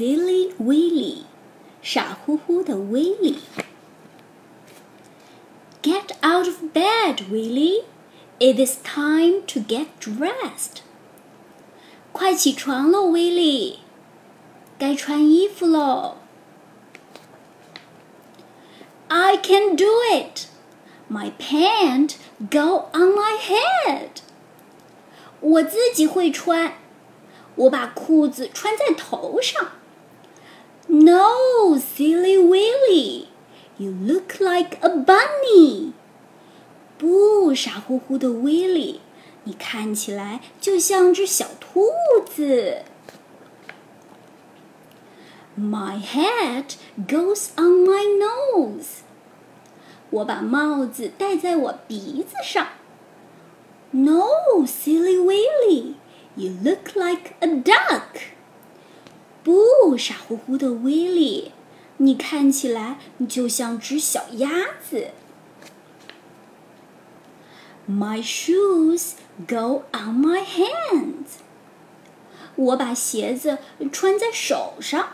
silly Willy，傻乎乎的威利。Get out of bed, Willy. It is time to get dressed. 快起床喽，威利，该穿衣服喽。I can do it. My pant go on my head. 我自己会穿，我把裤子穿在头上。 No, silly Willy, you look like a bunny. 不，傻乎乎的威利，你看起来就像只小兔子。My hat goes on my nose. 我把帽子戴在我鼻子上。No, silly Willy, you look like a duck. 傻乎乎的威利，你看起来就像只小鸭子。My shoes go on my hands。我把鞋子穿在手上。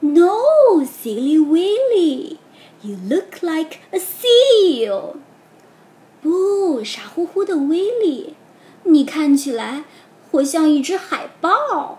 No, silly Willy, you look like a seal。不，傻乎乎的威利，你看起来活像一只海豹。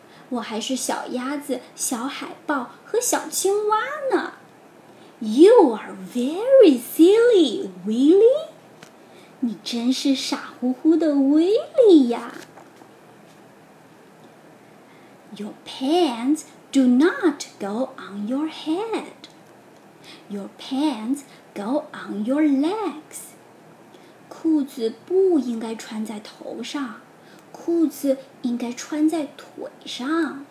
我还是小鸭子、小海豹和小青蛙呢。You are very silly, Willy。你真是傻乎乎的威利呀！Your pants do not go on your head. Your pants go on your legs. 裤子不应该穿在头上。裤子应该穿在腿上。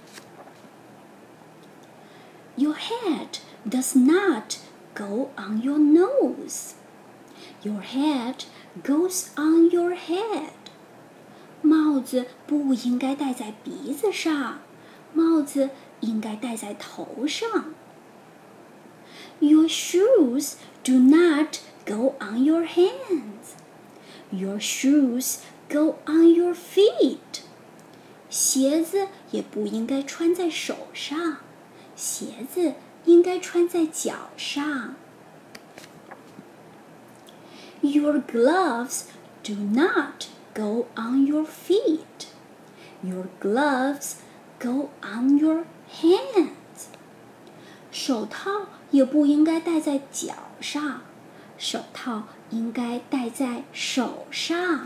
Your head does not go on your nose. Your head goes on your head. 帽子不应该戴在鼻子上，帽子应该戴在头上。Your shoes do not go on your hands. Your shoes go on your feet. 鞋子也不应该穿在手上，鞋子应该穿在脚上。Your gloves do not go on your feet. Your gloves go on your hands. 手套也不应该戴在脚上，手套应该戴在手上。